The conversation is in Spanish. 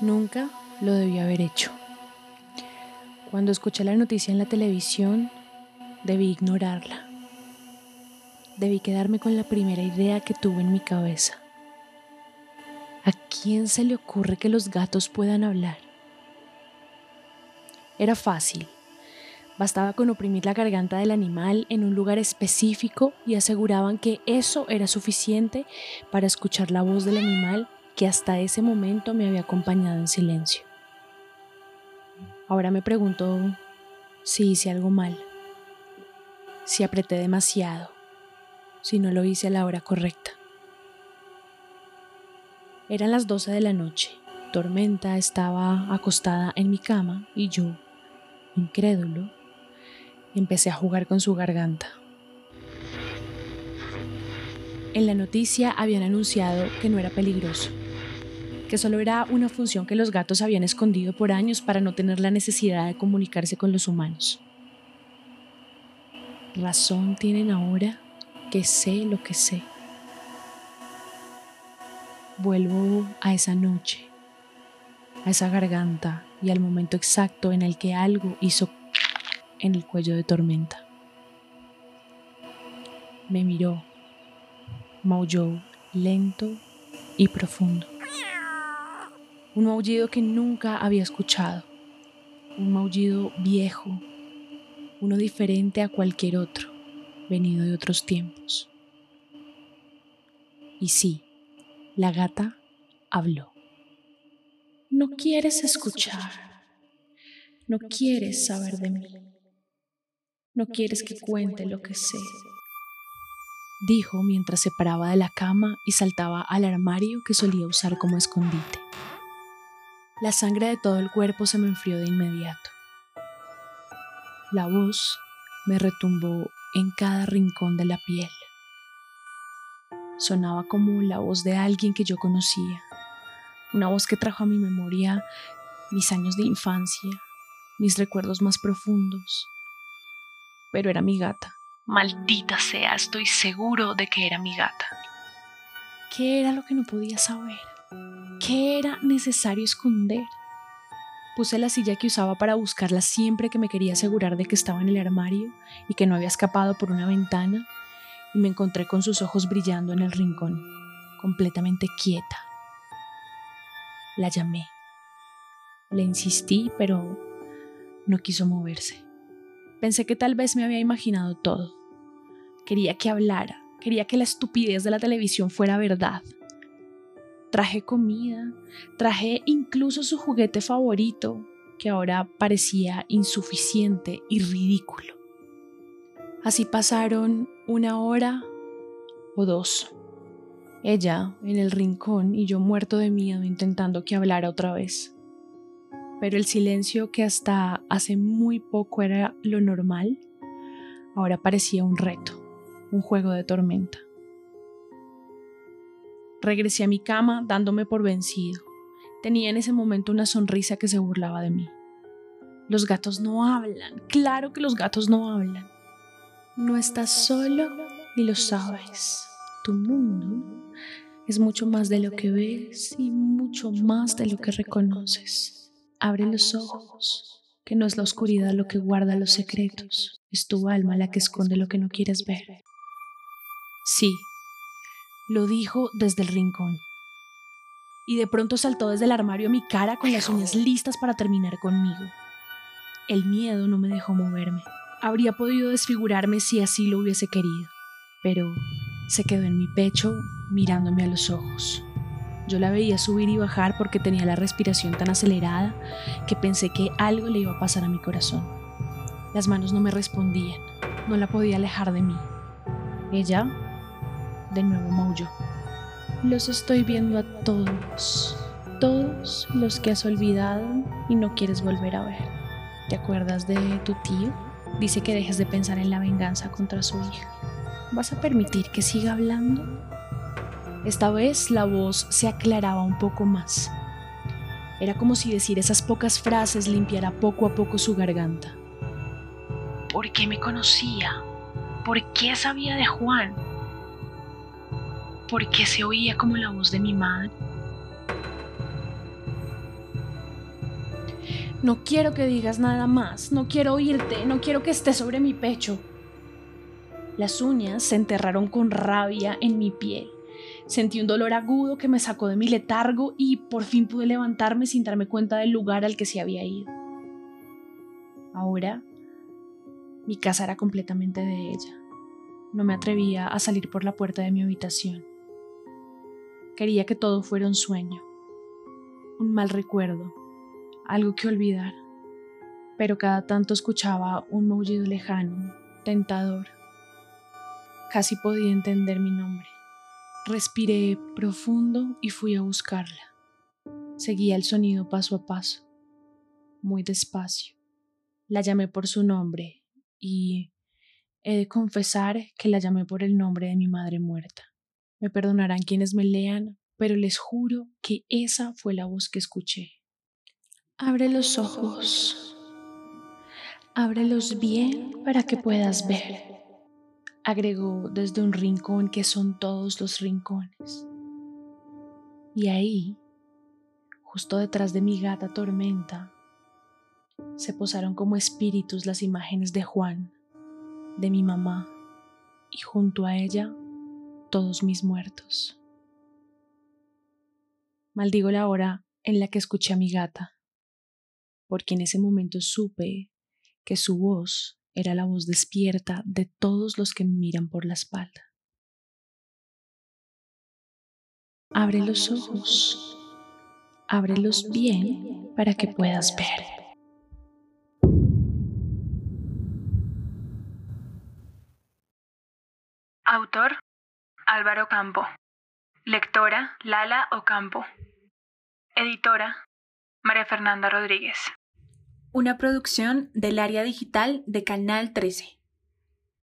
Nunca lo debí haber hecho. Cuando escuché la noticia en la televisión, debí ignorarla. Debí quedarme con la primera idea que tuve en mi cabeza. ¿A quién se le ocurre que los gatos puedan hablar? Era fácil. Bastaba con oprimir la garganta del animal en un lugar específico y aseguraban que eso era suficiente para escuchar la voz del animal que hasta ese momento me había acompañado en silencio. Ahora me pregunto si hice algo mal, si apreté demasiado, si no lo hice a la hora correcta. Eran las 12 de la noche. Tormenta estaba acostada en mi cama y yo, incrédulo, empecé a jugar con su garganta. En la noticia habían anunciado que no era peligroso, que solo era una función que los gatos habían escondido por años para no tener la necesidad de comunicarse con los humanos. Razón tienen ahora que sé lo que sé. Vuelvo a esa noche, a esa garganta y al momento exacto en el que algo hizo en el cuello de tormenta. Me miró, maulló lento y profundo un maullido que nunca había escuchado, un maullido viejo, uno diferente a cualquier otro, venido de otros tiempos. Y sí, la gata habló. No quieres escuchar, no quieres saber de mí, no quieres que cuente lo que sé, dijo mientras se paraba de la cama y saltaba al armario que solía usar como escondite. La sangre de todo el cuerpo se me enfrió de inmediato. La voz me retumbó en cada rincón de la piel. Sonaba como la voz de alguien que yo conocía, una voz que trajo a mi memoria mis años de infancia, mis recuerdos más profundos. Pero era mi gata. Maldita sea, estoy seguro de que era mi gata. ¿Qué era lo que no podía saber? ¿Qué era necesario esconder? Puse la silla que usaba para buscarla siempre que me quería asegurar de que estaba en el armario y que no había escapado por una ventana y me encontré con sus ojos brillando en el rincón, completamente quieta. La llamé. Le insistí, pero no quiso moverse. Pensé que tal vez me había imaginado todo. Quería que hablara, quería que la estupidez de la televisión fuera verdad. Traje comida, traje incluso su juguete favorito, que ahora parecía insuficiente y ridículo. Así pasaron una hora o dos. Ella en el rincón y yo muerto de miedo intentando que hablara otra vez. Pero el silencio que hasta hace muy poco era lo normal, ahora parecía un reto, un juego de tormenta. Regresé a mi cama dándome por vencido. Tenía en ese momento una sonrisa que se burlaba de mí. Los gatos no hablan, claro que los gatos no hablan. No estás solo y lo sabes. Tu mundo es mucho más de lo que ves y mucho más de lo que reconoces. Abre los ojos, que no es la oscuridad lo que guarda los secretos, es tu alma la que esconde lo que no quieres ver. Sí, lo dijo desde el rincón. Y de pronto saltó desde el armario a mi cara con las uñas listas para terminar conmigo. El miedo no me dejó moverme. Habría podido desfigurarme si así lo hubiese querido, pero se quedó en mi pecho mirándome a los ojos. Yo la veía subir y bajar porque tenía la respiración tan acelerada que pensé que algo le iba a pasar a mi corazón. Las manos no me respondían, no la podía alejar de mí. Ella de nuevo maulló. Los estoy viendo a todos, todos los que has olvidado y no quieres volver a ver. ¿Te acuerdas de tu tío? Dice que dejes de pensar en la venganza contra su hija. ¿Vas a permitir que siga hablando? Esta vez la voz se aclaraba un poco más. Era como si decir esas pocas frases limpiara poco a poco su garganta. ¿Por qué me conocía? ¿Por qué sabía de Juan? Porque se oía como la voz de mi madre. No quiero que digas nada más, no quiero oírte, no quiero que estés sobre mi pecho. Las uñas se enterraron con rabia en mi piel. Sentí un dolor agudo que me sacó de mi letargo y por fin pude levantarme sin darme cuenta del lugar al que se había ido. Ahora, mi casa era completamente de ella. No me atrevía a salir por la puerta de mi habitación. Quería que todo fuera un sueño, un mal recuerdo, algo que olvidar, pero cada tanto escuchaba un maullido lejano, tentador. Casi podía entender mi nombre. Respiré profundo y fui a buscarla. Seguía el sonido paso a paso, muy despacio. La llamé por su nombre y he de confesar que la llamé por el nombre de mi madre muerta. Me perdonarán quienes me lean, pero les juro que esa fue la voz que escuché. Abre los ojos. Ábrelos bien para que puedas ver agregó desde un rincón que son todos los rincones. Y ahí, justo detrás de mi gata tormenta, se posaron como espíritus las imágenes de Juan, de mi mamá, y junto a ella todos mis muertos. Maldigo la hora en la que escuché a mi gata, porque en ese momento supe que su voz era la voz despierta de todos los que me miran por la espalda. Abre los ojos, ábrelos bien para que puedas ver. Autor Álvaro Campo. Lectora Lala Ocampo. Editora María Fernanda Rodríguez. Una producción del área digital de Canal 13.